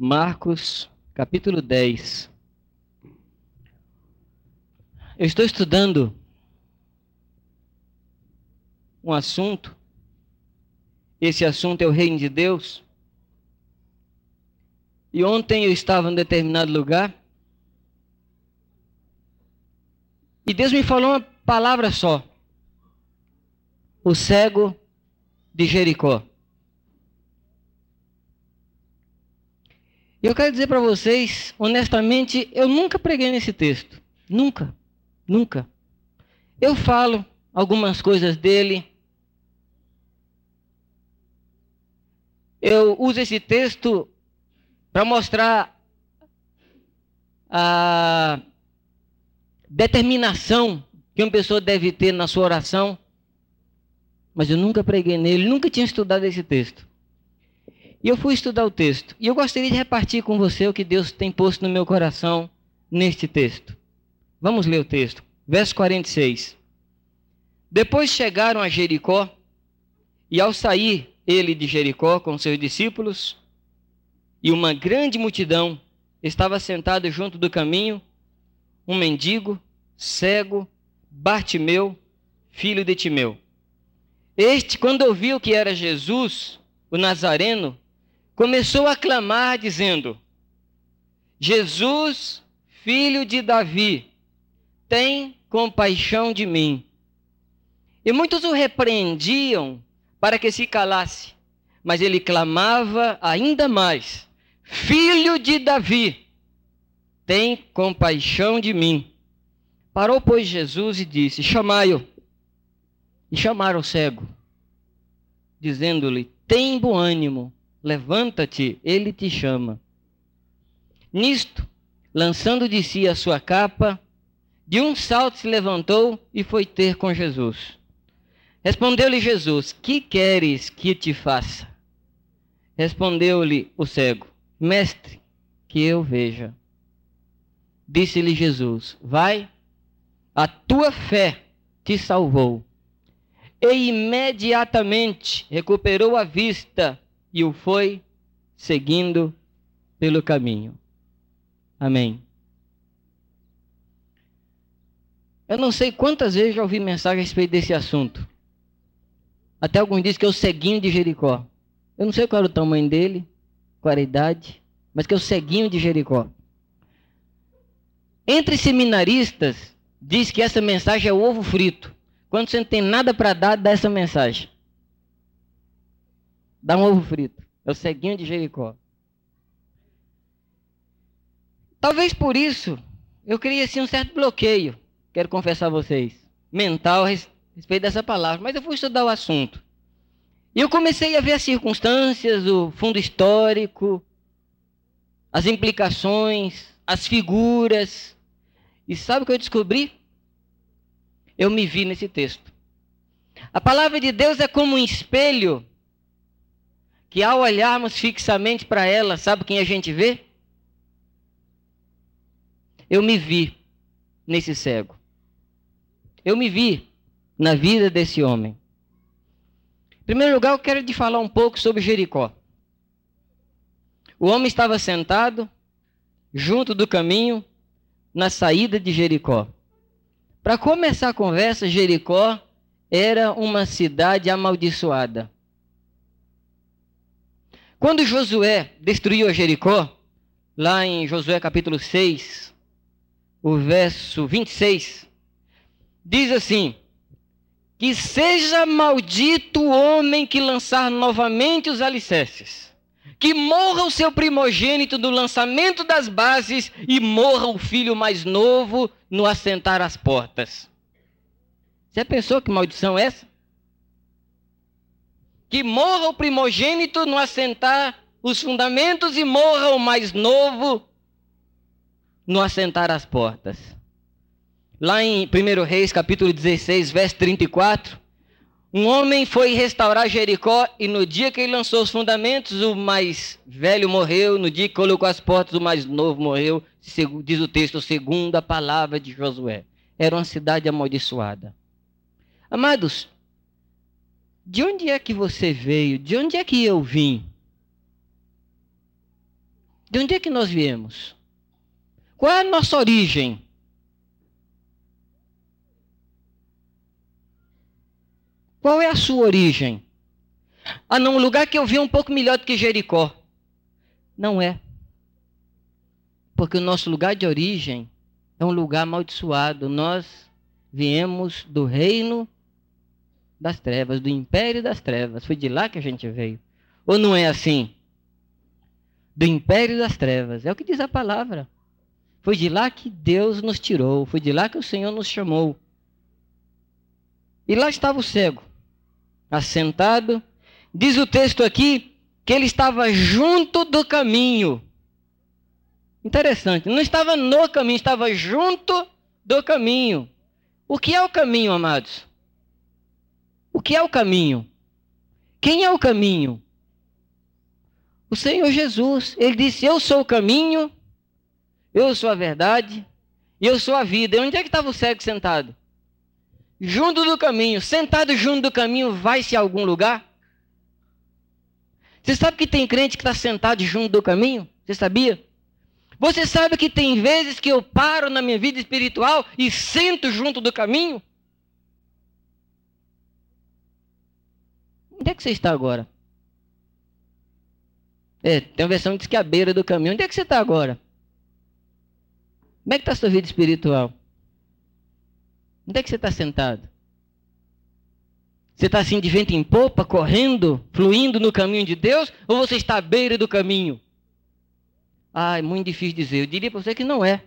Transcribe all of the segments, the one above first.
Marcos, capítulo 10. Eu estou estudando um assunto. Esse assunto é o reino de Deus. E ontem eu estava em determinado lugar. E Deus me falou uma palavra só: o cego de Jericó. E eu quero dizer para vocês, honestamente, eu nunca preguei nesse texto. Nunca. Nunca. Eu falo algumas coisas dele. Eu uso esse texto para mostrar a determinação que uma pessoa deve ter na sua oração. Mas eu nunca preguei nele, nunca tinha estudado esse texto. E eu fui estudar o texto. E eu gostaria de repartir com você o que Deus tem posto no meu coração neste texto. Vamos ler o texto. Verso 46. Depois chegaram a Jericó, e ao sair ele de Jericó com seus discípulos, e uma grande multidão estava sentado junto do caminho, um mendigo, cego, Bartimeu, filho de Timeu. Este, quando ouviu que era Jesus, o Nazareno, começou a clamar, dizendo: Jesus, filho de Davi, tem compaixão de mim. E muitos o repreendiam para que se calasse, mas ele clamava ainda mais: Filho de Davi, tem compaixão de mim. Parou, pois, Jesus e disse: Chamai-o. E chamaram o cego, dizendo-lhe: Tem bom ânimo, Levanta-te, ele te chama. Nisto, lançando de si a sua capa, de um salto se levantou e foi ter com Jesus. Respondeu-lhe Jesus: Que queres que te faça? Respondeu-lhe o cego: Mestre, que eu veja. Disse-lhe Jesus: Vai, a tua fé te salvou. E imediatamente recuperou a vista e o foi seguindo pelo caminho. Amém. Eu não sei quantas vezes já ouvi mensagem a respeito desse assunto. Até alguns dizem que é o ceguinho de Jericó. Eu não sei qual era o tamanho dele, qual era a idade, mas que é o ceguinho de Jericó. Entre seminaristas, diz que essa mensagem é ovo frito. Quando você não tem nada para dar, dá essa mensagem. Dá um ovo frito. É o ceguinho de Jericó. Talvez por isso eu criei assim um certo bloqueio, quero confessar a vocês, mental a respeito dessa palavra. Mas eu fui estudar o assunto. E eu comecei a ver as circunstâncias, o fundo histórico, as implicações, as figuras. E sabe o que eu descobri? Eu me vi nesse texto. A palavra de Deus é como um espelho que ao olharmos fixamente para ela, sabe quem a gente vê? Eu me vi nesse cego. Eu me vi na vida desse homem. Em primeiro lugar, eu quero te falar um pouco sobre Jericó. O homem estava sentado junto do caminho na saída de Jericó. Para começar a conversa, Jericó era uma cidade amaldiçoada. Quando Josué destruiu Jericó, lá em Josué capítulo 6, o verso 26, diz assim: Que seja maldito o homem que lançar novamente os alicerces, que morra o seu primogênito do lançamento das bases e morra o filho mais novo no assentar as portas. Você pensou que maldição é essa? Que morra o primogênito no assentar os fundamentos e morra o mais novo no assentar as portas. Lá em 1 Reis, capítulo 16, verso 34, um homem foi restaurar Jericó e no dia que ele lançou os fundamentos, o mais velho morreu, no dia que colocou as portas, o mais novo morreu, diz o texto, segundo a palavra de Josué. Era uma cidade amaldiçoada. Amados, de onde é que você veio? De onde é que eu vim? De onde é que nós viemos? Qual é a nossa origem? Qual é a sua origem? Ah, não, um lugar que eu vi um pouco melhor do que Jericó. Não é. Porque o nosso lugar de origem é um lugar amaldiçoado. Nós viemos do reino das trevas, do império das trevas. Foi de lá que a gente veio. Ou não é assim? Do império das trevas. É o que diz a palavra. Foi de lá que Deus nos tirou. Foi de lá que o Senhor nos chamou. E lá estava o cego, assentado. Diz o texto aqui que ele estava junto do caminho. Interessante. Não estava no caminho, estava junto do caminho. O que é o caminho, amados? O que é o caminho? Quem é o caminho? O Senhor Jesus. Ele disse: Eu sou o caminho, eu sou a verdade e eu sou a vida. E onde é que estava o cego sentado? Junto do caminho. Sentado junto do caminho, vai-se a algum lugar? Você sabe que tem crente que está sentado junto do caminho? Você sabia? Você sabe que tem vezes que eu paro na minha vida espiritual e sento junto do caminho? Onde é que você está agora? É, tem uma versão que diz que é a beira do caminho. Onde é que você está agora? Como é que está a sua vida espiritual? Onde é que você está sentado? Você está assim de vento em popa, correndo, fluindo no caminho de Deus? Ou você está à beira do caminho? Ah, é muito difícil dizer. Eu diria para você que não é.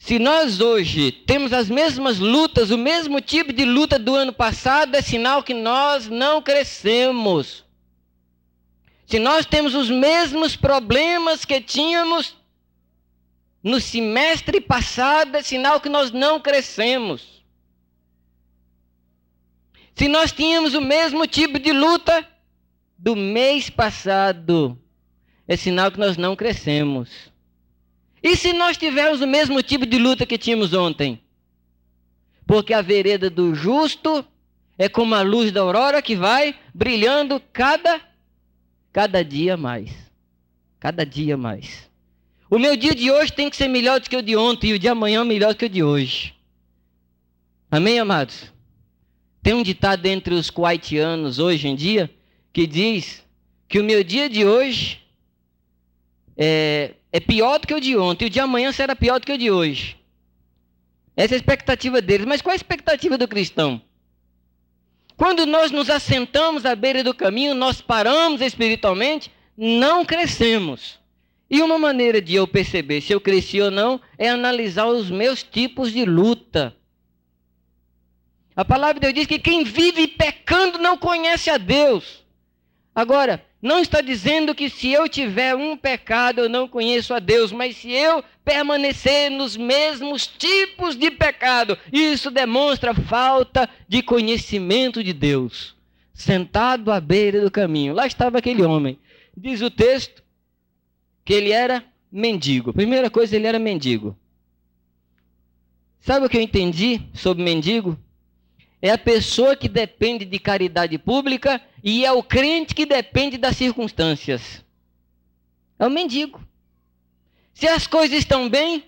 Se nós hoje temos as mesmas lutas, o mesmo tipo de luta do ano passado, é sinal que nós não crescemos. Se nós temos os mesmos problemas que tínhamos no semestre passado, é sinal que nós não crescemos. Se nós tínhamos o mesmo tipo de luta do mês passado, é sinal que nós não crescemos. E se nós tivermos o mesmo tipo de luta que tínhamos ontem? Porque a vereda do justo é como a luz da aurora que vai brilhando cada cada dia mais. Cada dia mais. O meu dia de hoje tem que ser melhor do que o de ontem e o de amanhã melhor do que o de hoje. Amém, amados? Tem um ditado entre os kuwaitianos hoje em dia que diz que o meu dia de hoje é, é pior do que o de ontem, o de amanhã será pior do que o de hoje. Essa é a expectativa deles. Mas qual é a expectativa do cristão? Quando nós nos assentamos à beira do caminho, nós paramos espiritualmente, não crescemos. E uma maneira de eu perceber se eu cresci ou não é analisar os meus tipos de luta. A palavra de Deus diz que quem vive pecando não conhece a Deus. Agora, não está dizendo que se eu tiver um pecado eu não conheço a Deus, mas se eu permanecer nos mesmos tipos de pecado, isso demonstra falta de conhecimento de Deus. Sentado à beira do caminho, lá estava aquele homem. Diz o texto que ele era mendigo. Primeira coisa, ele era mendigo. Sabe o que eu entendi sobre mendigo? É a pessoa que depende de caridade pública e é o crente que depende das circunstâncias. É o mendigo. Se as coisas estão bem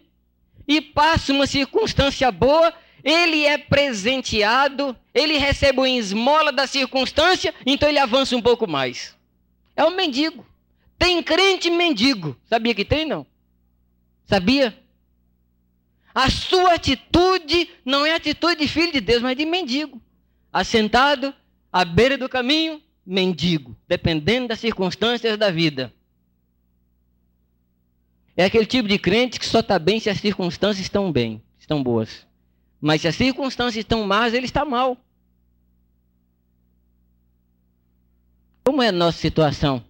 e passa uma circunstância boa, ele é presenteado, ele recebe uma esmola da circunstância, então ele avança um pouco mais. É um mendigo. Tem crente mendigo. Sabia que tem, não? Sabia? A sua atitude não é atitude de filho de Deus, mas de mendigo. Assentado à beira do caminho, mendigo, dependendo das circunstâncias da vida. É aquele tipo de crente que só está bem se as circunstâncias estão bem, estão boas. Mas se as circunstâncias estão más, ele está mal. Como é a nossa situação?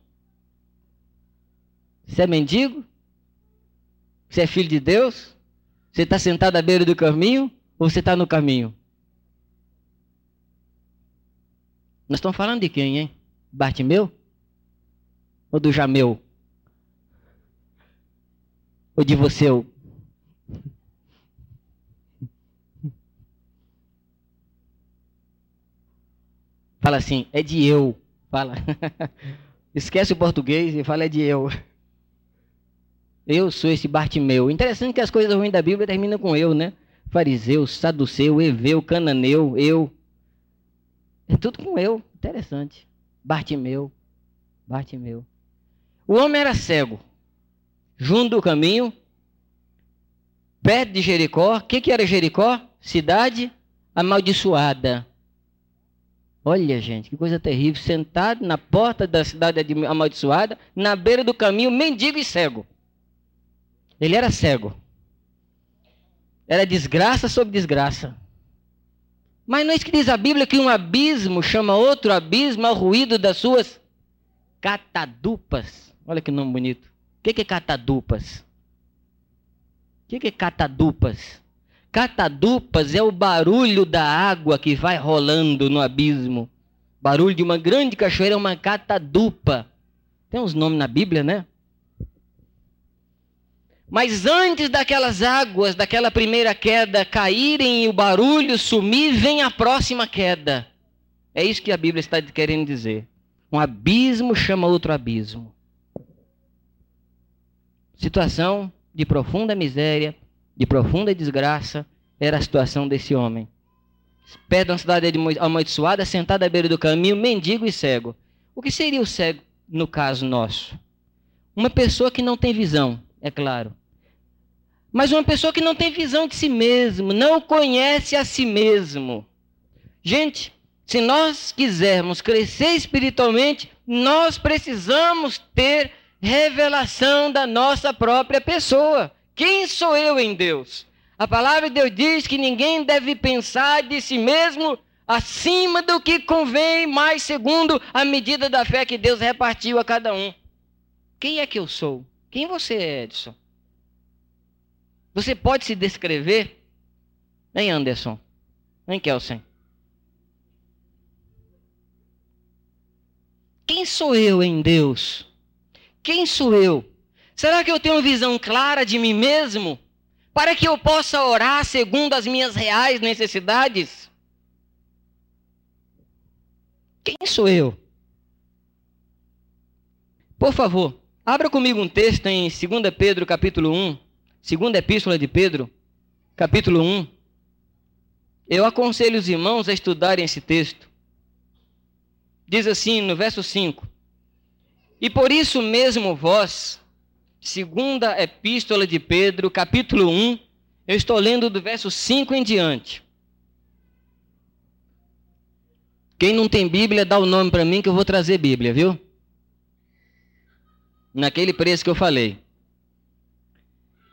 Você é mendigo? Você é filho de Deus? Você está sentado à beira do caminho ou você está no caminho? Nós estamos falando de quem, hein? Bartimeu? Ou do Jameu? Ou de você? Fala assim, é de eu. Fala. Esquece o português e fala é de eu. Eu sou esse Bartimeu. Interessante que as coisas ruins da Bíblia terminam com eu, né? Fariseu, saduceu, eveu, cananeu, eu. É tudo com eu. Interessante. Bartimeu. Bartimeu. O homem era cego. Junto do caminho, perto de Jericó. O que, que era Jericó? Cidade amaldiçoada. Olha, gente, que coisa terrível. Sentado na porta da cidade amaldiçoada, na beira do caminho, mendigo e cego. Ele era cego. Era desgraça sobre desgraça. Mas não é isso que diz a Bíblia que um abismo chama outro abismo ao ruído das suas catadupas. Olha que nome bonito. O que é catadupas? O que é catadupas? Catadupas é o barulho da água que vai rolando no abismo. Barulho de uma grande cachoeira é uma catadupa. Tem uns nomes na Bíblia, né? Mas antes daquelas águas, daquela primeira queda caírem e o barulho sumir, vem a próxima queda. É isso que a Bíblia está querendo dizer. Um abismo chama outro abismo. Situação de profunda miséria, de profunda desgraça, era a situação desse homem. De uma cidade amaldiçoada, sentado à beira do caminho, mendigo e cego. O que seria o cego no caso nosso? Uma pessoa que não tem visão, é claro. Mas uma pessoa que não tem visão de si mesmo, não conhece a si mesmo. Gente, se nós quisermos crescer espiritualmente, nós precisamos ter revelação da nossa própria pessoa. Quem sou eu em Deus? A palavra de Deus diz que ninguém deve pensar de si mesmo acima do que convém, mais segundo a medida da fé que Deus repartiu a cada um. Quem é que eu sou? Quem você é, Edson? Você pode se descrever? Hein, Anderson? Hein, Kelsen? Quem sou eu em Deus? Quem sou eu? Será que eu tenho visão clara de mim mesmo? Para que eu possa orar segundo as minhas reais necessidades? Quem sou eu? Por favor, abra comigo um texto em 2 Pedro, capítulo 1, segunda epístola de Pedro, capítulo 1. Eu aconselho os irmãos a estudarem esse texto. Diz assim no verso 5: E por isso mesmo vós, segunda epístola de Pedro, capítulo 1, eu estou lendo do verso 5 em diante. Quem não tem Bíblia, dá o nome para mim que eu vou trazer Bíblia, viu? Naquele preço que eu falei.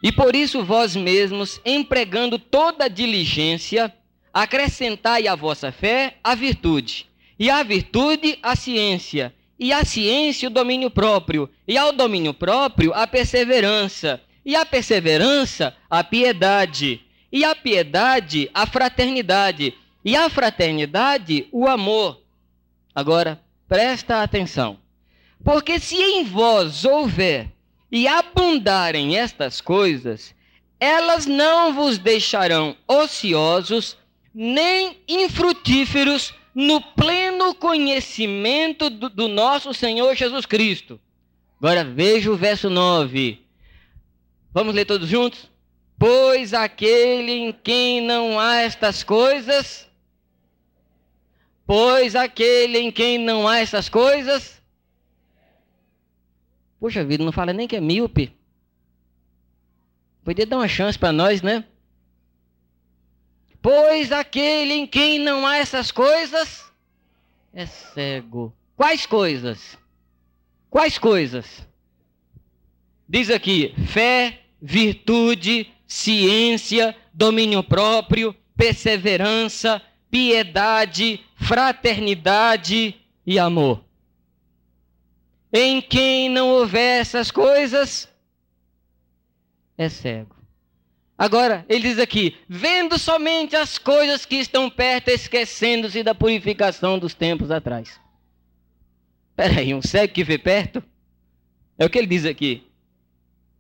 E por isso vós mesmos, empregando toda diligência, acrescentai à vossa fé a virtude, e a virtude a ciência, e a ciência o domínio próprio, e ao domínio próprio a perseverança, e a perseverança a piedade, e a piedade a fraternidade, e a fraternidade o amor. Agora, presta atenção. Porque se em vós houver e abundarem estas coisas, elas não vos deixarão ociosos nem infrutíferos no pleno conhecimento do, do nosso Senhor Jesus Cristo. Agora veja o verso 9. Vamos ler todos juntos? Pois aquele em quem não há estas coisas, pois aquele em quem não há estas coisas, Poxa vida, não fala nem que é míope. Podia dar uma chance para nós, né? Pois aquele em quem não há essas coisas é cego. Quais coisas? Quais coisas? Diz aqui: fé, virtude, ciência, domínio próprio, perseverança, piedade, fraternidade e amor. Em quem não houver essas coisas, é cego. Agora, ele diz aqui: vendo somente as coisas que estão perto, esquecendo-se da purificação dos tempos atrás. Espera aí, um cego que vê perto? É o que ele diz aqui.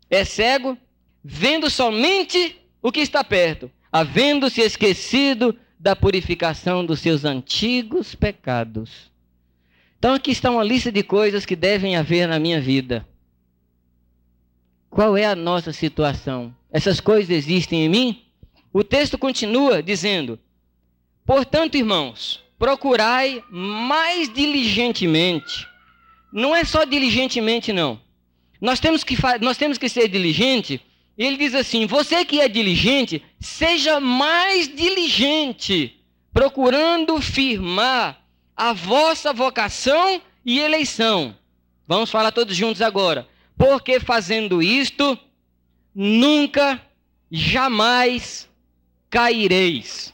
É cego, vendo somente o que está perto, havendo-se esquecido da purificação dos seus antigos pecados. Então aqui está uma lista de coisas que devem haver na minha vida. Qual é a nossa situação? Essas coisas existem em mim? O texto continua dizendo: Portanto, irmãos, procurai mais diligentemente. Não é só diligentemente, não. Nós temos que, nós temos que ser diligente. Ele diz assim: você que é diligente, seja mais diligente, procurando firmar a vossa vocação e eleição. Vamos falar todos juntos agora. Porque fazendo isto, nunca, jamais caireis.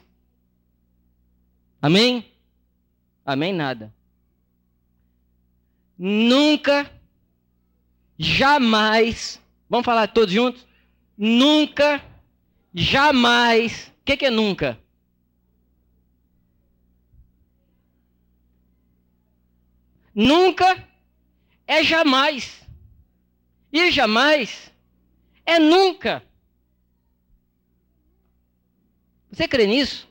Amém? Amém, nada. Nunca, jamais, vamos falar todos juntos? Nunca, jamais, o que, que é nunca? Nunca é jamais. E jamais é nunca. Você crê nisso?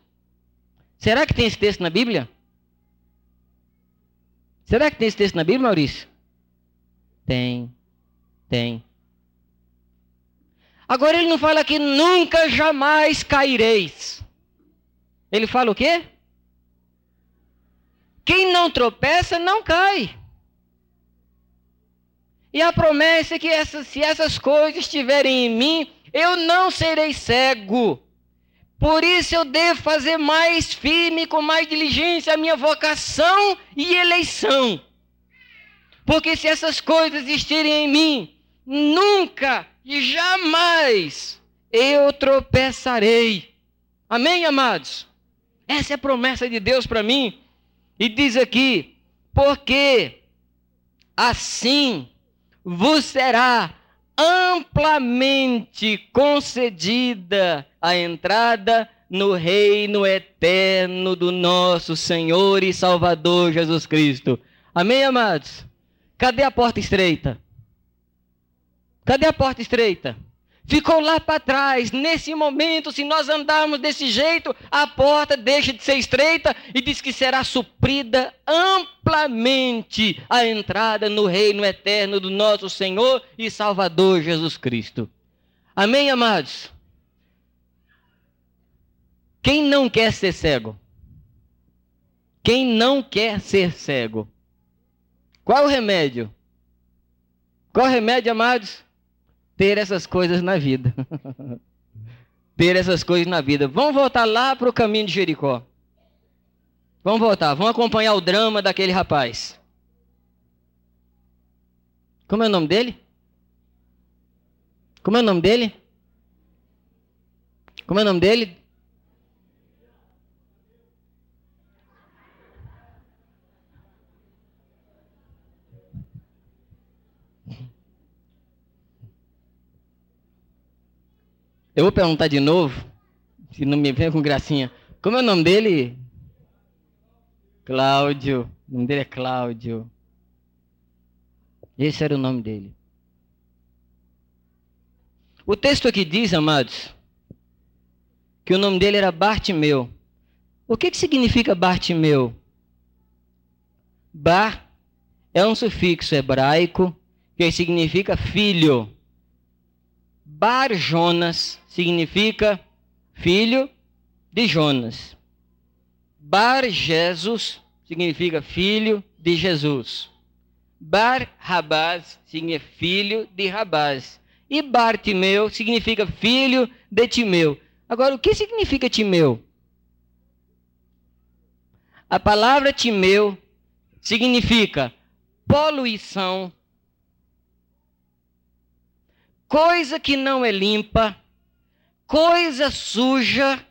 Será que tem esse texto na Bíblia? Será que tem esse texto na Bíblia, Maurício? Tem. Tem. Agora ele não fala que nunca jamais caireis. Ele fala o quê? Quem não tropeça não cai. E a promessa é que essa, se essas coisas estiverem em mim, eu não serei cego. Por isso eu devo fazer mais firme, com mais diligência, a minha vocação e eleição. Porque se essas coisas estiverem em mim, nunca e jamais eu tropeçarei. Amém, amados? Essa é a promessa de Deus para mim. E diz aqui: porque assim vos será amplamente concedida a entrada no reino eterno do nosso Senhor e Salvador Jesus Cristo. Amém, amados? Cadê a porta estreita? Cadê a porta estreita? Ficou lá para trás. Nesse momento, se nós andarmos desse jeito, a porta deixa de ser estreita e diz que será suprida amplamente a entrada no reino eterno do nosso Senhor e Salvador Jesus Cristo. Amém, amados? Quem não quer ser cego? Quem não quer ser cego? Qual o remédio? Qual o remédio, amados? Ter essas coisas na vida. ter essas coisas na vida. Vamos voltar lá para o caminho de Jericó. Vamos voltar, vamos acompanhar o drama daquele rapaz. Como é o nome dele? Como é o nome dele? Como é o nome dele? Eu vou perguntar de novo, se não me vem com gracinha. Como é o nome dele? Cláudio. O nome dele é Cláudio. Esse era o nome dele. O texto aqui diz, amados, que o nome dele era Bartimeu. O que, que significa Bartimeu? Bar é um sufixo hebraico que significa filho. Bar Jonas significa filho de Jonas. Bar Jesus significa filho de Jesus. Bar Rabaz significa filho de Rabaz. E Bartimeu significa filho de Timeu. Agora, o que significa Timeu? A palavra Timeu significa poluição, coisa que não é limpa, coisa suja.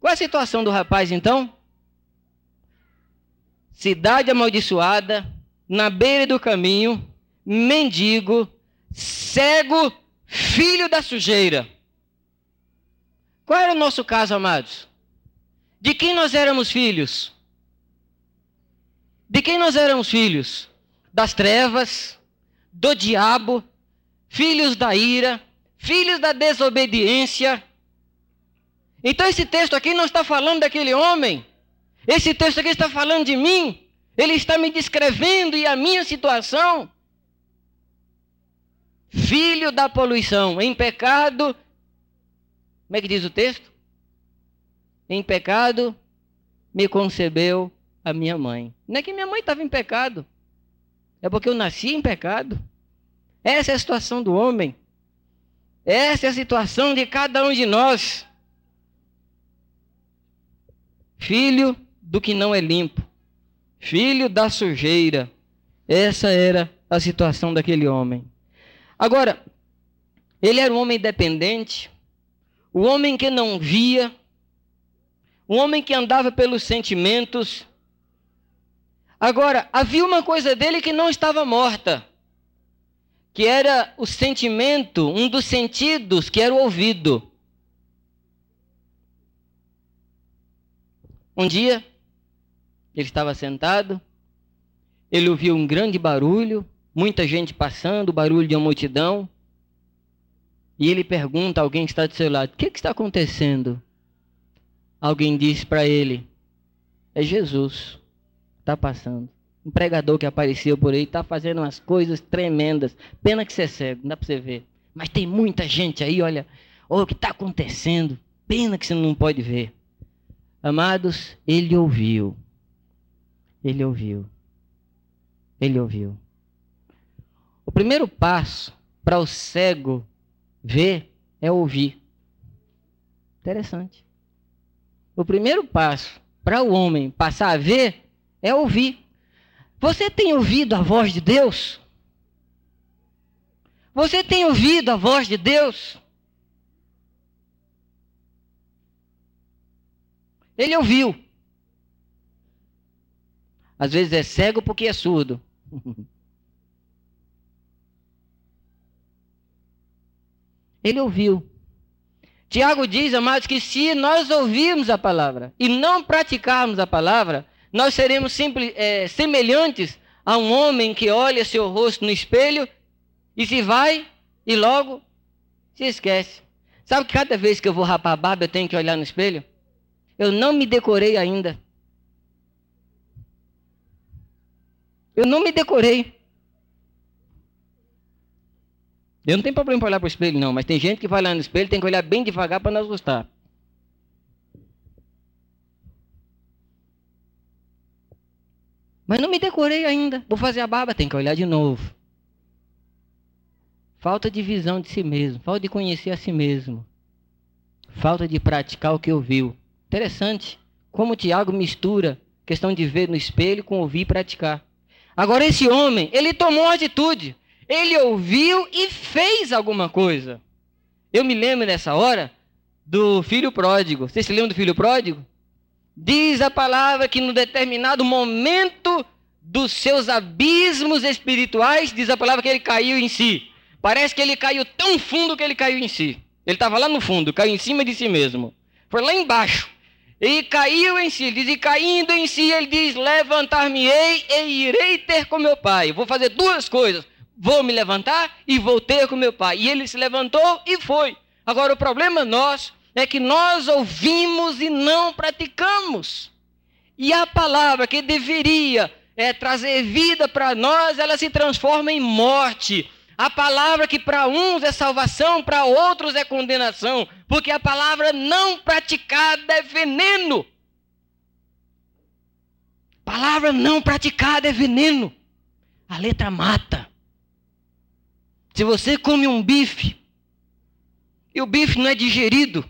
Qual é a situação do rapaz então? Cidade amaldiçoada, na beira do caminho, mendigo, cego, filho da sujeira. Qual era o nosso caso, amados? De quem nós éramos filhos? De quem nós éramos filhos? Das trevas, do diabo, filhos da ira, filhos da desobediência. Então esse texto aqui não está falando daquele homem. Esse texto aqui está falando de mim. Ele está me descrevendo e a minha situação. filho da poluição. Em pecado, como é que diz o texto? Em pecado me concebeu a minha mãe. Não é que minha mãe estava em pecado, é porque eu nasci em pecado. Essa é a situação do homem. Essa é a situação de cada um de nós. Filho do que não é limpo, filho da sujeira. Essa era a situação daquele homem. Agora, ele era um homem dependente, o um homem que não via, um homem que andava pelos sentimentos. Agora, havia uma coisa dele que não estava morta, que era o sentimento, um dos sentidos, que era o ouvido. Um dia, ele estava sentado, ele ouviu um grande barulho, muita gente passando, barulho de uma multidão. E ele pergunta a alguém que está do seu lado: O que, que está acontecendo? Alguém disse para ele: É Jesus, está passando. Um pregador que apareceu por aí está fazendo umas coisas tremendas. Pena que você é cego, não dá para você ver. Mas tem muita gente aí, olha, olha o que está acontecendo. Pena que você não pode ver. Amados, ele ouviu. Ele ouviu. Ele ouviu. O primeiro passo para o cego ver é ouvir. Interessante. O primeiro passo para o homem passar a ver é ouvir. Você tem ouvido a voz de Deus? Você tem ouvido a voz de Deus? Ele ouviu. Às vezes é cego porque é surdo. Ele ouviu. Tiago diz, amados, que se nós ouvirmos a palavra e não praticarmos a palavra, nós seremos simples, é, semelhantes a um homem que olha seu rosto no espelho e se vai e logo se esquece. Sabe que cada vez que eu vou rapar a barba eu tenho que olhar no espelho? Eu não me decorei ainda. Eu não me decorei. Eu não tenho problema para olhar para o espelho, não, mas tem gente que vai lá no espelho tem que olhar bem devagar para não assustar. Mas não me decorei ainda. Vou fazer a barba, tem que olhar de novo. Falta de visão de si mesmo, falta de conhecer a si mesmo. Falta de praticar o que ouviu. Interessante como o Tiago mistura questão de ver no espelho com ouvir e praticar. Agora, esse homem, ele tomou uma atitude. Ele ouviu e fez alguma coisa. Eu me lembro nessa hora do filho pródigo. Vocês se lembram do filho pródigo? Diz a palavra que no determinado momento dos seus abismos espirituais, diz a palavra que ele caiu em si. Parece que ele caiu tão fundo que ele caiu em si. Ele estava lá no fundo, caiu em cima de si mesmo. Foi lá embaixo. E caiu em si, ele diz, e caindo em si, ele diz: Levantar-me-ei e irei ter com meu pai. Vou fazer duas coisas: vou me levantar e vou ter com meu pai. E ele se levantou e foi. Agora, o problema nosso é que nós ouvimos e não praticamos. E a palavra que deveria é, trazer vida para nós, ela se transforma em morte. A palavra que para uns é salvação, para outros é condenação, porque a palavra não praticada é veneno. Palavra não praticada é veneno. A letra mata. Se você come um bife e o bife não é digerido,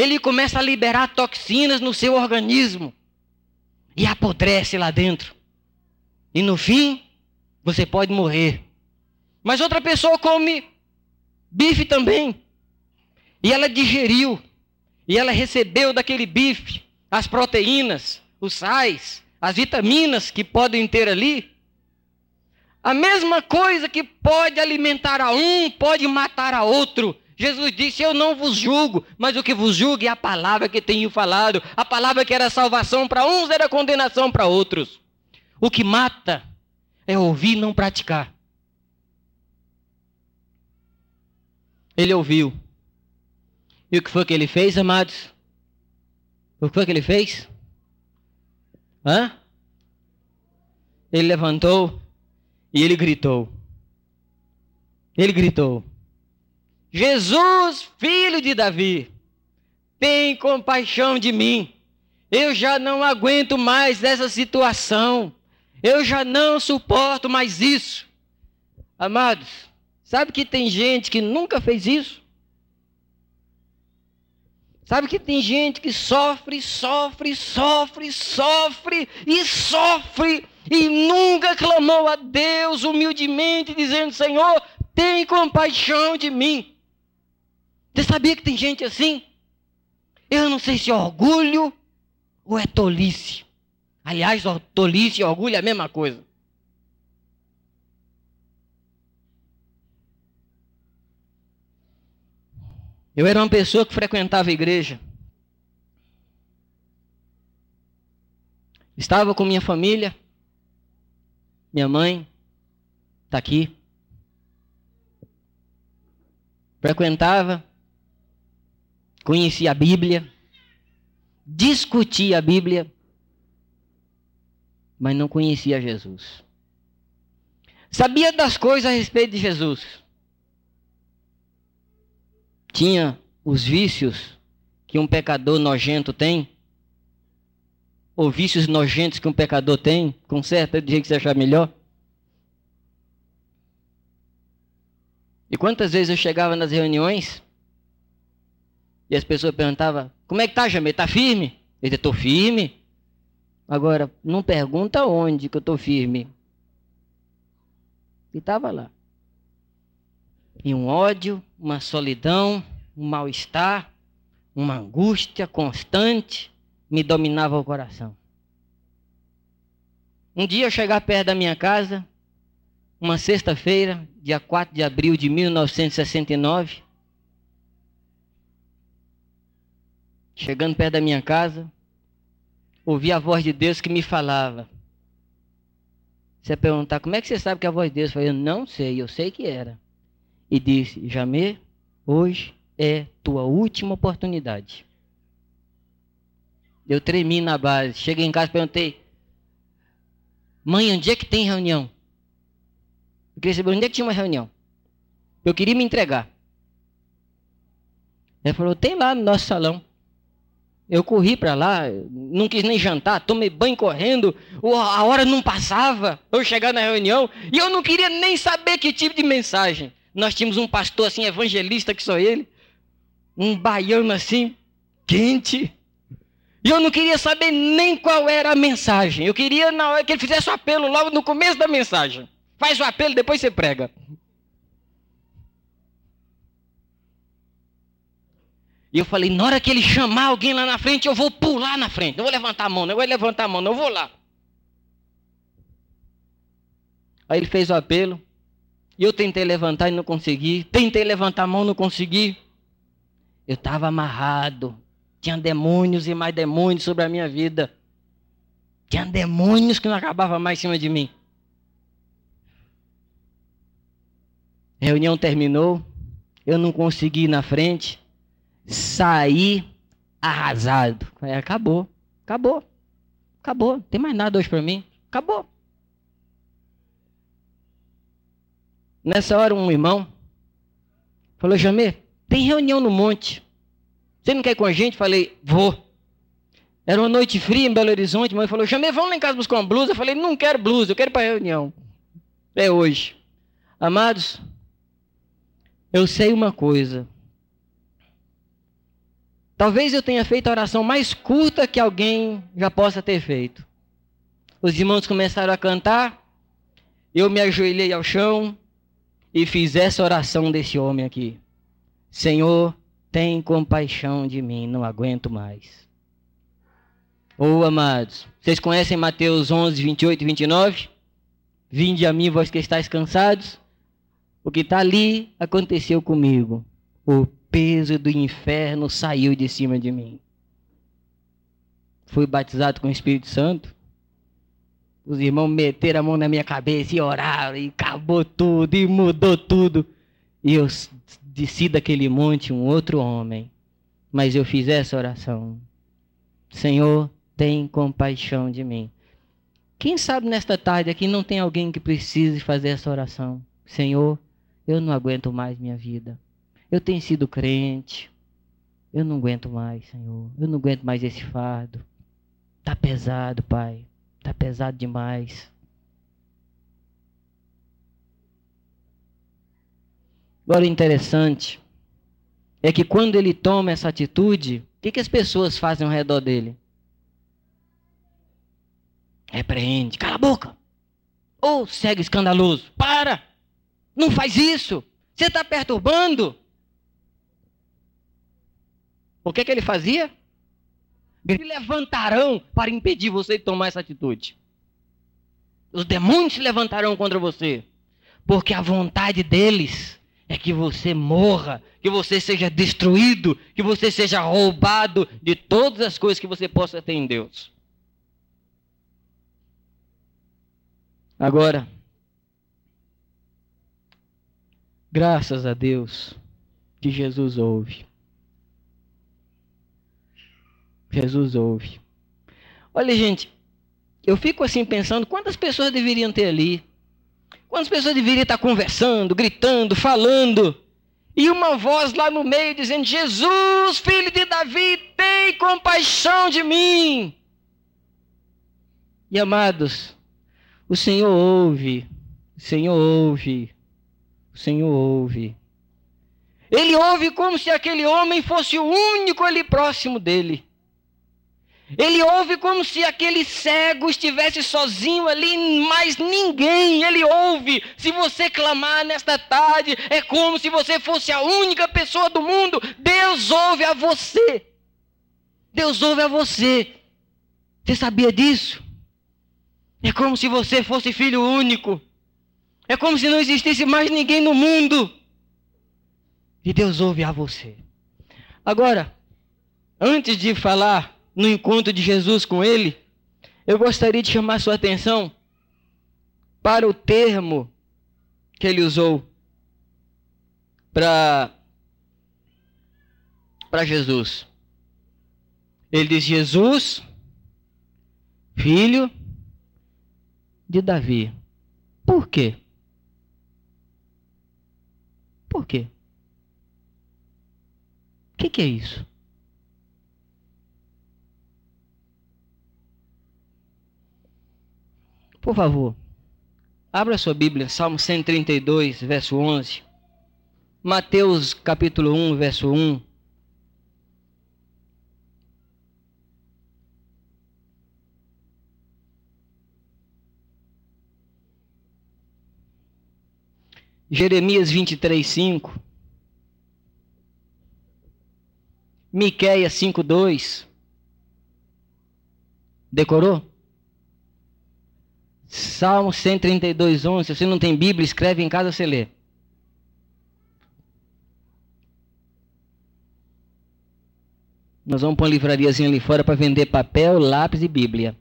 ele começa a liberar toxinas no seu organismo e apodrece lá dentro. E no fim, você pode morrer. Mas outra pessoa come bife também. E ela digeriu. E ela recebeu daquele bife as proteínas, os sais, as vitaminas que podem ter ali. A mesma coisa que pode alimentar a um, pode matar a outro. Jesus disse: Eu não vos julgo, mas o que vos julgo é a palavra que tenho falado. A palavra que era salvação para uns era condenação para outros. O que mata é ouvir e não praticar. Ele ouviu. E o que foi que ele fez, amados? O que foi que ele fez? Hã? Ele levantou e ele gritou. Ele gritou: Jesus, filho de Davi, tem compaixão de mim. Eu já não aguento mais essa situação. Eu já não suporto mais isso. Amados, sabe que tem gente que nunca fez isso? Sabe que tem gente que sofre, sofre, sofre, sofre e sofre e nunca clamou a Deus humildemente, dizendo: Senhor, tem compaixão de mim. Você sabia que tem gente assim? Eu não sei se é orgulho ou é tolice. Aliás, tolice e orgulho é a mesma coisa. Eu era uma pessoa que frequentava a igreja. Estava com minha família. Minha mãe está aqui. Frequentava. Conhecia a Bíblia. Discutia a Bíblia mas não conhecia Jesus. Sabia das coisas a respeito de Jesus. Tinha os vícios que um pecador nojento tem, ou vícios nojentos que um pecador tem, com certa de jeito que você achar melhor. E quantas vezes eu chegava nas reuniões e as pessoas perguntavam: Como é que tá, Jamê? Tá firme? Eu disse: Estou firme. Agora, não pergunta onde que eu estou firme. E estava lá. E um ódio, uma solidão, um mal-estar, uma angústia constante me dominava o coração. Um dia eu chegar perto da minha casa, uma sexta-feira, dia 4 de abril de 1969, chegando perto da minha casa, ouvi a voz de Deus que me falava. Você perguntar, como é que você sabe que é a voz de Deus? Eu falei, eu não sei, eu sei que era. E disse, Jamê, hoje é tua última oportunidade. Eu tremi na base. Cheguei em casa e perguntei, mãe, onde é que tem reunião? Eu queria saber onde é que tinha uma reunião. Eu queria me entregar. Ela falou, tem lá no nosso salão. Eu corri para lá, não quis nem jantar, tomei banho correndo, a hora não passava, eu chegar na reunião, e eu não queria nem saber que tipo de mensagem. Nós tínhamos um pastor assim, evangelista, que sou ele, um baiano assim, quente, e eu não queria saber nem qual era a mensagem. Eu queria, na hora que ele fizesse o apelo, logo no começo da mensagem. Faz o apelo, depois você prega. E eu falei, na hora que ele chamar alguém lá na frente, eu vou pular na frente. Não vou levantar a mão, não vou levantar a mão, não eu vou lá. Aí ele fez o apelo. E eu tentei levantar e não consegui. Tentei levantar a mão, não consegui. Eu estava amarrado. Tinha demônios e mais demônios sobre a minha vida. Tinha demônios que não acabavam mais em cima de mim. A reunião terminou. Eu não consegui ir na frente sair arrasado. Acabou, acabou, acabou. Não tem mais nada hoje para mim. Acabou. Nessa hora, um irmão falou: Jamê, tem reunião no monte. Você não quer ir com a gente? Falei: Vou. Era uma noite fria em Belo Horizonte. Mãe falou: Jamê, vamos lá em casa buscar uma blusa. Eu falei: Não quero blusa, eu quero ir para reunião. É hoje. Amados, eu sei uma coisa. Talvez eu tenha feito a oração mais curta que alguém já possa ter feito. Os irmãos começaram a cantar, eu me ajoelhei ao chão e fiz essa oração desse homem aqui. Senhor, tem compaixão de mim, não aguento mais. Ô oh, amados, vocês conhecem Mateus 11, 28 e 29? Vinde a mim, vós que estáis cansados. O que está ali aconteceu comigo. O peso do inferno saiu de cima de mim. Fui batizado com o Espírito Santo. Os irmãos meteram a mão na minha cabeça e oraram, e acabou tudo, e mudou tudo. E eu desci daquele monte um outro homem. Mas eu fiz essa oração: Senhor, tem compaixão de mim. Quem sabe nesta tarde aqui não tem alguém que precise fazer essa oração? Senhor, eu não aguento mais minha vida. Eu tenho sido crente. Eu não aguento mais, Senhor. Eu não aguento mais esse fardo. Tá pesado, Pai. Tá pesado demais. Agora, interessante é que quando ele toma essa atitude, o que, que as pessoas fazem ao redor dele? Repreende, cala a boca. Ou segue escandaloso, para, não faz isso, você está perturbando. O que, que ele fazia? Se levantarão para impedir você de tomar essa atitude. Os demônios se levantarão contra você, porque a vontade deles é que você morra, que você seja destruído, que você seja roubado de todas as coisas que você possa ter em Deus. Agora, graças a Deus que Jesus ouve. Jesus ouve. Olha, gente, eu fico assim pensando quantas pessoas deveriam ter ali. Quantas pessoas deveriam estar conversando, gritando, falando. E uma voz lá no meio dizendo: Jesus, filho de Davi, tem compaixão de mim. E amados, o Senhor ouve, o Senhor ouve, o Senhor ouve. Ele ouve como se aquele homem fosse o único ali próximo dele. Ele ouve como se aquele cego estivesse sozinho ali, mais ninguém. Ele ouve. Se você clamar nesta tarde, é como se você fosse a única pessoa do mundo. Deus ouve a você. Deus ouve a você. Você sabia disso? É como se você fosse filho único. É como se não existisse mais ninguém no mundo. E Deus ouve a você. Agora, antes de falar no encontro de Jesus com ele, eu gostaria de chamar sua atenção para o termo que ele usou para para Jesus. Ele diz: Jesus, filho de Davi. Por quê? Por quê? O que, que é isso? Por favor, abra sua Bíblia, Salmo 132, verso 11. Mateus capítulo 1, verso 1. Jeremias 23, 5. Miqueias 5, 2. Decorou? Salmo 132, 11. Se você não tem Bíblia, escreve em casa, você lê. Nós vamos pôr uma livrariazinha ali fora para vender papel, lápis e Bíblia.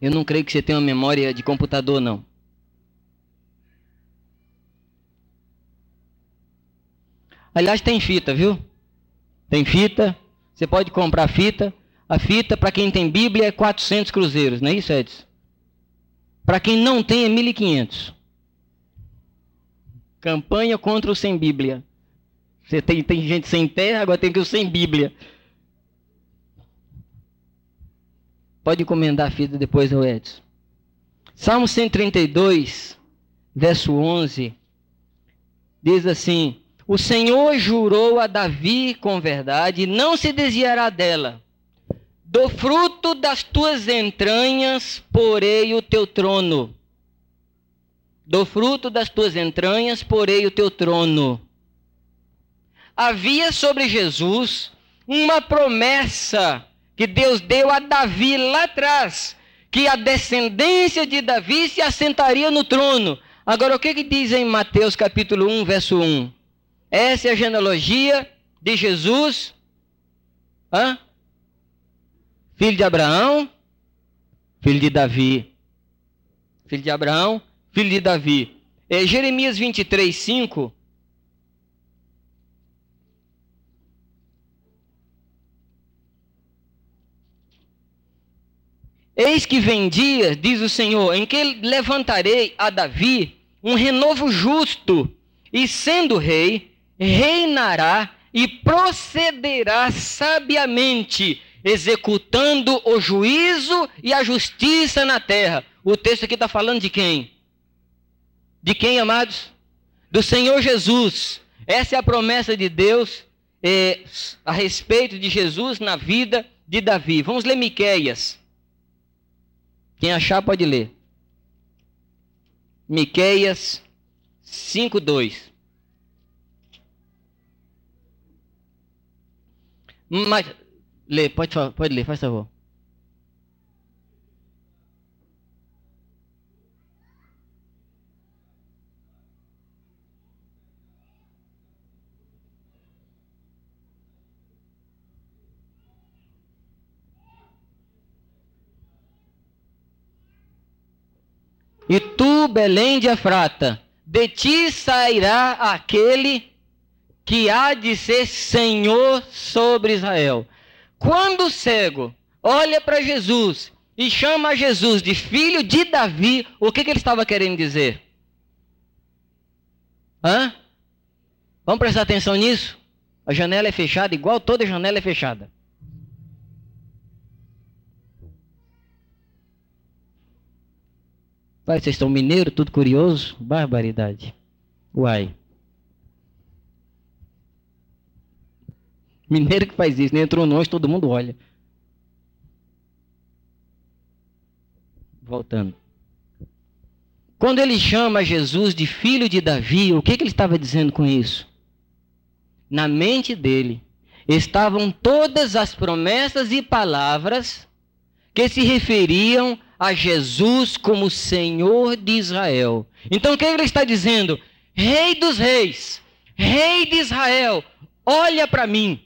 Eu não creio que você tenha uma memória de computador, não. Aliás, tem fita, viu? Tem fita. Você pode comprar fita. A fita, para quem tem Bíblia, é 400 cruzeiros, não é isso, Edson? Para quem não tem, é 1.500. Campanha contra o sem Bíblia. Você tem, tem gente sem terra, agora tem que o sem Bíblia. Pode encomendar a fita depois ao Edson. Salmo 132, verso 11, diz assim: O Senhor jurou a Davi com verdade, não se desviará dela. Do fruto das tuas entranhas porei o teu trono. Do fruto das tuas entranhas porei o teu trono. Havia sobre Jesus uma promessa que Deus deu a Davi lá atrás, que a descendência de Davi se assentaria no trono. Agora, o que, que diz em Mateus capítulo 1, verso 1? Essa é a genealogia de Jesus. Hã? Filho de Abraão, filho de Davi. Filho de Abraão, filho de Davi. É, Jeremias 23, 5. Eis que vem dias, diz o Senhor, em que levantarei a Davi um renovo justo, e sendo rei, reinará e procederá sabiamente, executando o juízo e a justiça na terra. O texto aqui está falando de quem? De quem, amados? Do Senhor Jesus. Essa é a promessa de Deus é, a respeito de Jesus na vida de Davi. Vamos ler Miqueias. Quem achar pode ler. Miqueias 5:2. Mas lê, pode pode ler, faz favor. E tu, Belém de Efrata, de ti sairá aquele que há de ser Senhor sobre Israel. Quando o cego olha para Jesus e chama Jesus de filho de Davi, o que, que ele estava querendo dizer? Hã? Vamos prestar atenção nisso? A janela é fechada, igual toda janela é fechada. Pai, vocês estão mineiro, tudo curioso? Barbaridade. Uai. Mineiro que faz isso, nem entrou nós, todo mundo olha. Voltando. Quando ele chama Jesus de filho de Davi, o que, que ele estava dizendo com isso? Na mente dele estavam todas as promessas e palavras que se referiam a Jesus como Senhor de Israel. Então o que ele está dizendo? Rei dos reis, Rei de Israel, olha para mim,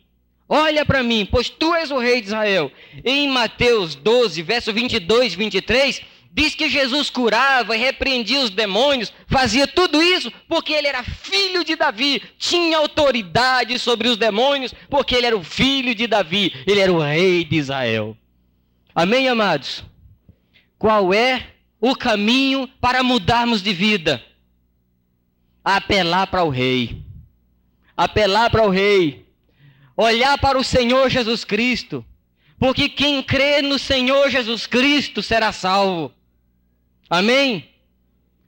olha para mim, pois tu és o Rei de Israel. Em Mateus 12, verso 22 e 23, diz que Jesus curava e repreendia os demônios, fazia tudo isso porque ele era filho de Davi, tinha autoridade sobre os demônios, porque ele era o filho de Davi, ele era o Rei de Israel. Amém, amados? Qual é o caminho para mudarmos de vida? Apelar para o Rei. Apelar para o Rei. Olhar para o Senhor Jesus Cristo. Porque quem crê no Senhor Jesus Cristo será salvo. Amém?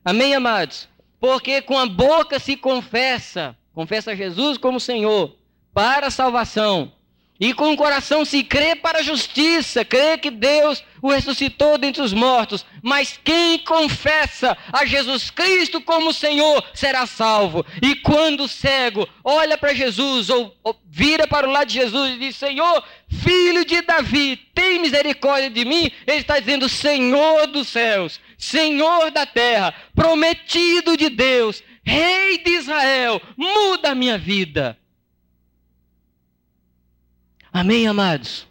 Amém, amados? Porque com a boca se confessa, confessa Jesus como Senhor, para a salvação. E com o coração se crê para a justiça, crê que Deus o ressuscitou dentre os mortos. Mas quem confessa a Jesus Cristo como Senhor será salvo. E quando o cego olha para Jesus ou, ou vira para o lado de Jesus e diz: Senhor, filho de Davi, tem misericórdia de mim, ele está dizendo: Senhor dos céus, Senhor da terra, prometido de Deus, Rei de Israel, muda a minha vida. Amém, amados?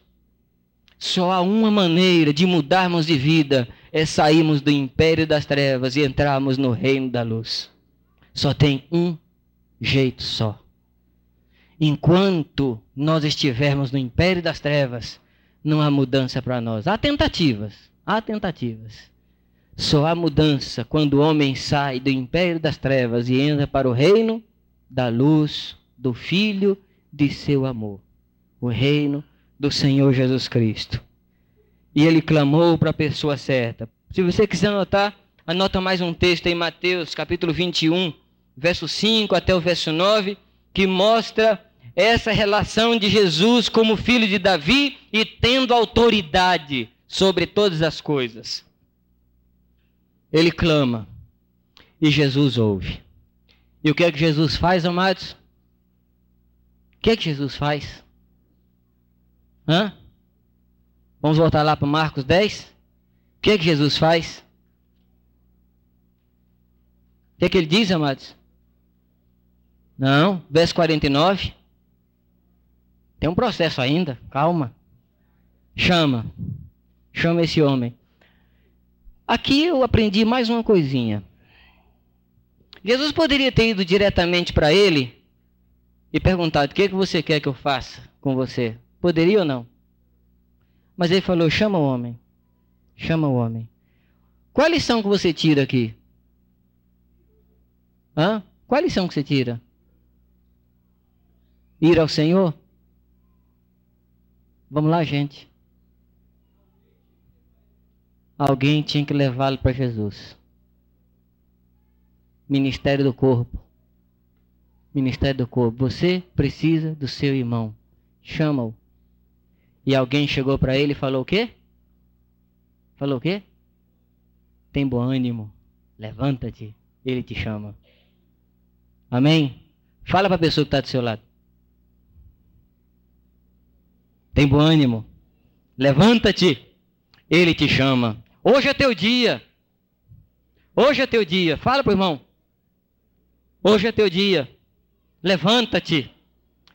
Só há uma maneira de mudarmos de vida, é sairmos do império das trevas e entrarmos no reino da luz. Só tem um jeito só. Enquanto nós estivermos no império das trevas, não há mudança para nós. Há tentativas, há tentativas. Só há mudança quando o homem sai do império das trevas e entra para o reino da luz do Filho de seu amor o reino do Senhor Jesus Cristo. E ele clamou para a pessoa certa. Se você quiser anotar, anota mais um texto em Mateus, capítulo 21, verso 5 até o verso 9, que mostra essa relação de Jesus como filho de Davi e tendo autoridade sobre todas as coisas. Ele clama e Jesus ouve. E o que é que Jesus faz, amados? O que é que Jesus faz? Hã? Vamos voltar lá para Marcos 10? O que é que Jesus faz? O que é que ele diz, amados? Não, verso 49. Tem um processo ainda, calma. Chama. Chama esse homem. Aqui eu aprendi mais uma coisinha. Jesus poderia ter ido diretamente para ele e perguntado: O que, é que você quer que eu faça com você? Poderia ou não? Mas ele falou: chama o homem. Chama o homem. Qual a lição que você tira aqui? Hã? Qual a lição que você tira? Ir ao Senhor? Vamos lá, gente. Alguém tinha que levá-lo para Jesus. Ministério do corpo. Ministério do corpo. Você precisa do seu irmão. Chama-o. E alguém chegou para ele e falou o quê? Falou o quê? Tem bom ânimo. Levanta-te. Ele te chama. Amém? Fala para a pessoa que está do seu lado. Tem bom ânimo. Levanta-te. Ele te chama. Hoje é teu dia. Hoje é teu dia. Fala para o irmão. Hoje é teu dia. Levanta-te.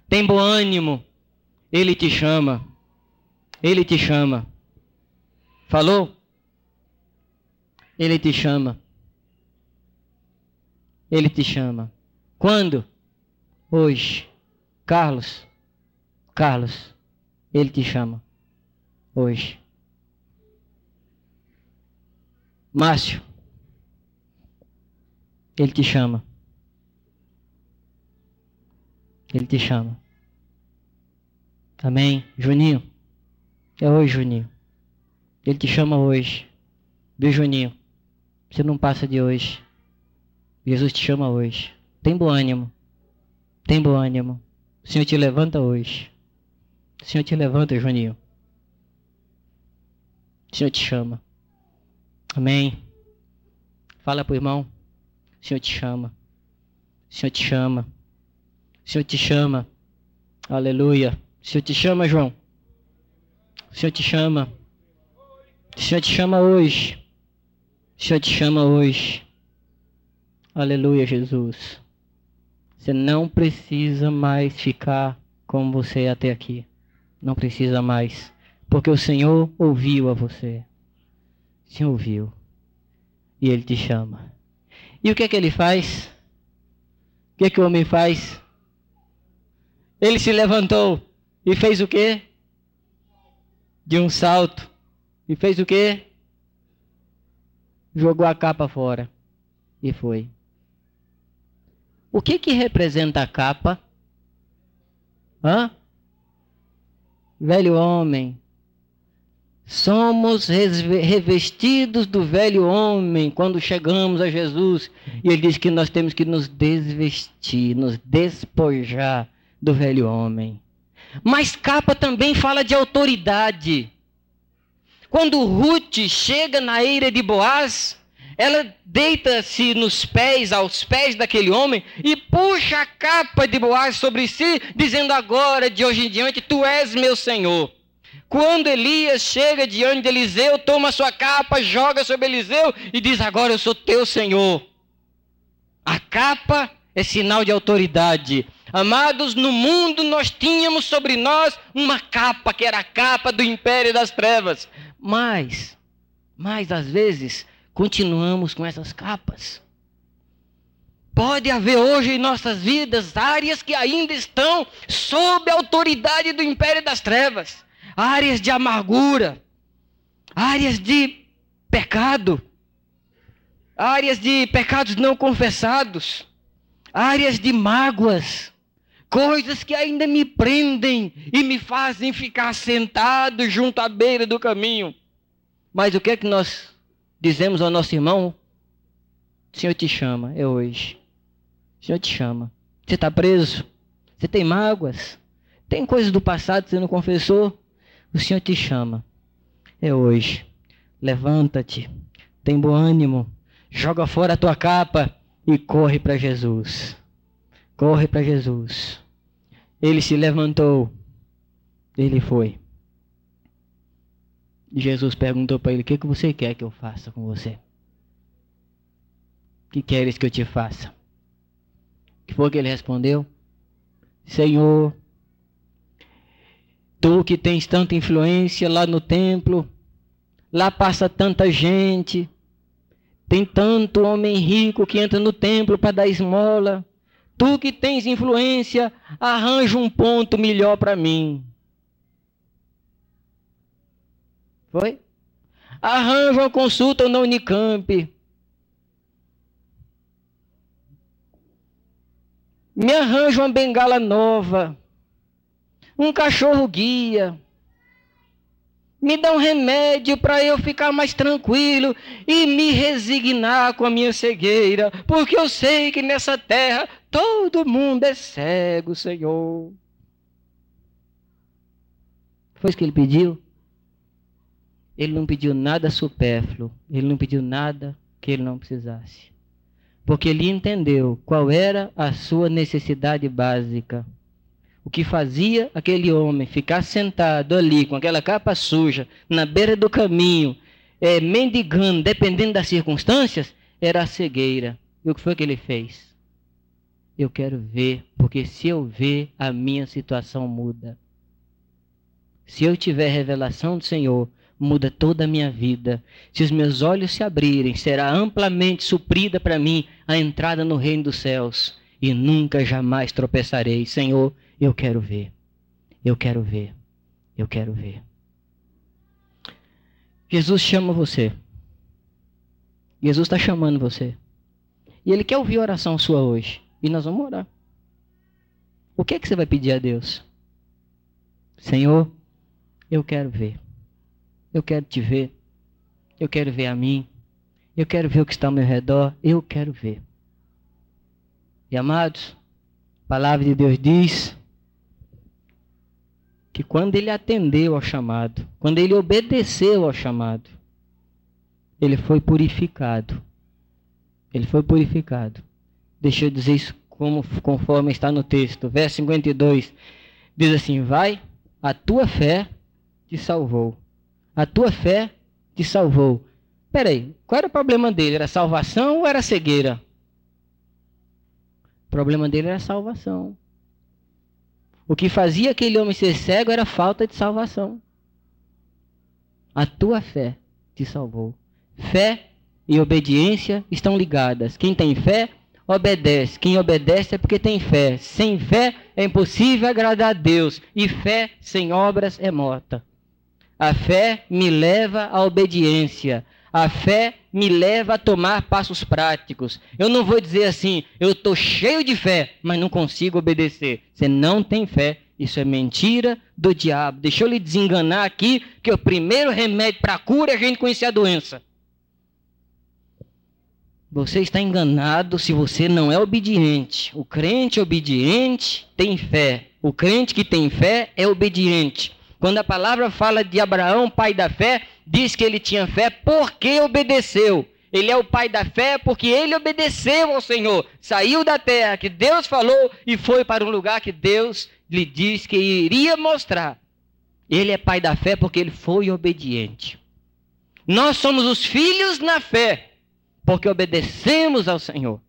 Tem bom ânimo. Ele te chama. Ele te chama. Falou? Ele te chama. Ele te chama. Quando? Hoje. Carlos. Carlos. Ele te chama. Hoje. Márcio. Ele te chama. Ele te chama. Amém? Juninho. É hoje, Juninho. Ele te chama hoje. Viu, Juninho? Você não passa de hoje. Jesus te chama hoje. Tem bom ânimo. Tem bom ânimo. O Senhor te levanta hoje. O Senhor te levanta, Juninho. O Senhor te chama. Amém. Fala pro irmão. O Senhor te chama. O Senhor te chama. O Senhor te chama. Aleluia. O Senhor te chama, João. O Senhor te chama. O Senhor te chama hoje. O Senhor te chama hoje. Aleluia, Jesus. Você não precisa mais ficar como você é até aqui. Não precisa mais. Porque o Senhor ouviu a você. O Senhor ouviu. E Ele te chama. E o que é que Ele faz? O que é que o homem faz? Ele se levantou e fez o quê? De um salto. E fez o quê? Jogou a capa fora. E foi. O que que representa a capa? Hã? Velho homem. Somos revestidos do velho homem quando chegamos a Jesus. E ele diz que nós temos que nos desvestir, nos despojar do velho homem. Mas capa também fala de autoridade. Quando Ruth chega na eira de Boaz, ela deita-se nos pés, aos pés daquele homem, e puxa a capa de Boaz sobre si, dizendo agora, de hoje em diante, tu és meu Senhor. Quando Elias chega diante de Eliseu, toma sua capa, joga sobre Eliseu e diz: Agora eu sou teu Senhor. A capa é sinal de autoridade. Amados, no mundo nós tínhamos sobre nós uma capa, que era a capa do império das trevas. Mas, mas às vezes, continuamos com essas capas. Pode haver hoje em nossas vidas áreas que ainda estão sob a autoridade do império das trevas áreas de amargura, áreas de pecado, áreas de pecados não confessados, áreas de mágoas, coisas que ainda me prendem e me fazem ficar sentado junto à beira do caminho. Mas o que é que nós dizemos ao nosso irmão? O Senhor te chama, é hoje. O Senhor te chama. Você está preso? Você tem mágoas? Tem coisas do passado que você não confessou? O Senhor te chama. É hoje. Levanta-te. Tem bom ânimo. Joga fora a tua capa e corre para Jesus. Corre para Jesus. Ele se levantou. Ele foi. Jesus perguntou para ele: O que, que você quer que eu faça com você? O que queres que eu te faça? O que foi que ele respondeu? Senhor, Tu que tens tanta influência lá no templo, lá passa tanta gente, tem tanto homem rico que entra no templo para dar esmola. Tu que tens influência, arranja um ponto melhor para mim. Foi? Arranja uma consulta na Unicamp. Me arranja uma bengala nova. Um cachorro guia. Me dá um remédio para eu ficar mais tranquilo e me resignar com a minha cegueira, porque eu sei que nessa terra todo mundo é cego, Senhor. Foi isso que ele pediu? Ele não pediu nada supérfluo, ele não pediu nada que ele não precisasse. Porque ele entendeu qual era a sua necessidade básica. O que fazia aquele homem ficar sentado ali com aquela capa suja, na beira do caminho, é, mendigando, dependendo das circunstâncias, era a cegueira. E o que foi que ele fez? Eu quero ver, porque se eu ver, a minha situação muda. Se eu tiver revelação do Senhor, muda toda a minha vida. Se os meus olhos se abrirem, será amplamente suprida para mim a entrada no reino dos céus e nunca jamais tropeçarei. Senhor, eu quero ver. Eu quero ver. Eu quero ver. Jesus chama você. Jesus está chamando você. E Ele quer ouvir a oração sua hoje. E nós vamos orar. O que é que você vai pedir a Deus? Senhor, eu quero ver. Eu quero te ver. Eu quero ver a mim. Eu quero ver o que está ao meu redor. Eu quero ver. E amados, a palavra de Deus diz que quando ele atendeu ao chamado, quando ele obedeceu ao chamado, ele foi purificado. Ele foi purificado. Deixa eu dizer isso como, conforme está no texto. Verso 52 diz assim: Vai, a tua fé te salvou. A tua fé te salvou. Peraí, qual era o problema dele? Era salvação ou era cegueira? O problema dele era salvação. O que fazia aquele homem ser cego era falta de salvação. A tua fé te salvou. Fé e obediência estão ligadas. Quem tem fé, obedece. Quem obedece é porque tem fé. Sem fé é impossível agradar a Deus. E fé sem obras é morta. A fé me leva à obediência. A fé me leva a tomar passos práticos. Eu não vou dizer assim, eu estou cheio de fé, mas não consigo obedecer. Você não tem fé. Isso é mentira do diabo. Deixa eu lhe desenganar aqui que o primeiro remédio para a cura é a gente conhecer a doença. Você está enganado se você não é obediente. O crente obediente tem fé. O crente que tem fé é obediente. Quando a palavra fala de Abraão, pai da fé, diz que ele tinha fé porque obedeceu. Ele é o pai da fé porque ele obedeceu ao Senhor. Saiu da terra que Deus falou e foi para um lugar que Deus lhe disse que iria mostrar. Ele é pai da fé porque ele foi obediente. Nós somos os filhos na fé porque obedecemos ao Senhor.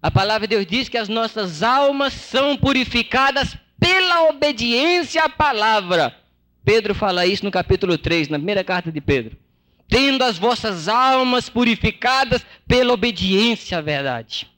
A palavra de Deus diz que as nossas almas são purificadas pela obediência à palavra. Pedro fala isso no capítulo 3, na primeira carta de Pedro. Tendo as vossas almas purificadas pela obediência à verdade.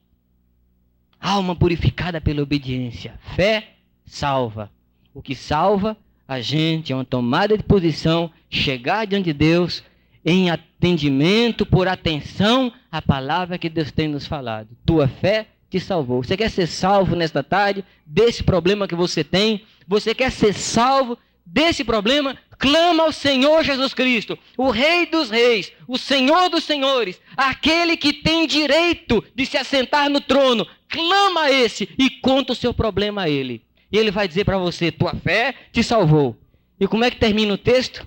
Alma purificada pela obediência. Fé salva. O que salva a gente é uma tomada de posição, chegar diante de Deus em atendimento, por atenção à palavra que Deus tem nos falado. Tua fé te salvou. Você quer ser salvo nesta tarde desse problema que você tem? Você quer ser salvo desse problema? Clama ao Senhor Jesus Cristo, o Rei dos Reis, o Senhor dos Senhores, aquele que tem direito de se assentar no trono. Clama a esse e conta o seu problema a ele. E ele vai dizer para você: tua fé te salvou. E como é que termina o texto?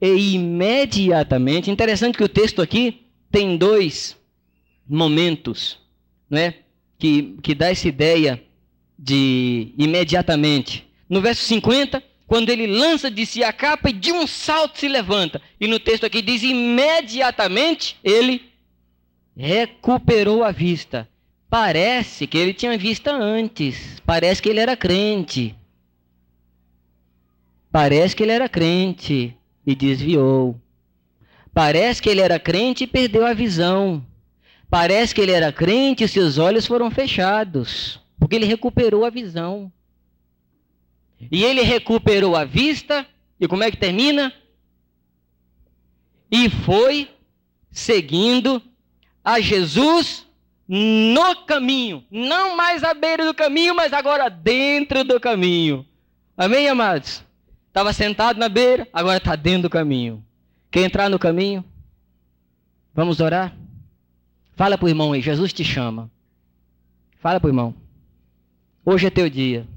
E imediatamente, interessante que o texto aqui tem dois momentos, não é? Que, que dá essa ideia de imediatamente. No verso 50, quando ele lança de si a capa e de um salto se levanta. E no texto aqui diz: imediatamente ele recuperou a vista. Parece que ele tinha vista antes. Parece que ele era crente. Parece que ele era crente e desviou. Parece que ele era crente e perdeu a visão. Parece que ele era crente e seus olhos foram fechados, porque ele recuperou a visão. E ele recuperou a vista, e como é que termina? E foi seguindo a Jesus no caminho. Não mais à beira do caminho, mas agora dentro do caminho. Amém, amados? Estava sentado na beira, agora está dentro do caminho. Quer entrar no caminho? Vamos orar? Fala para o irmão aí, Jesus te chama. Fala para o irmão. Hoje é teu dia.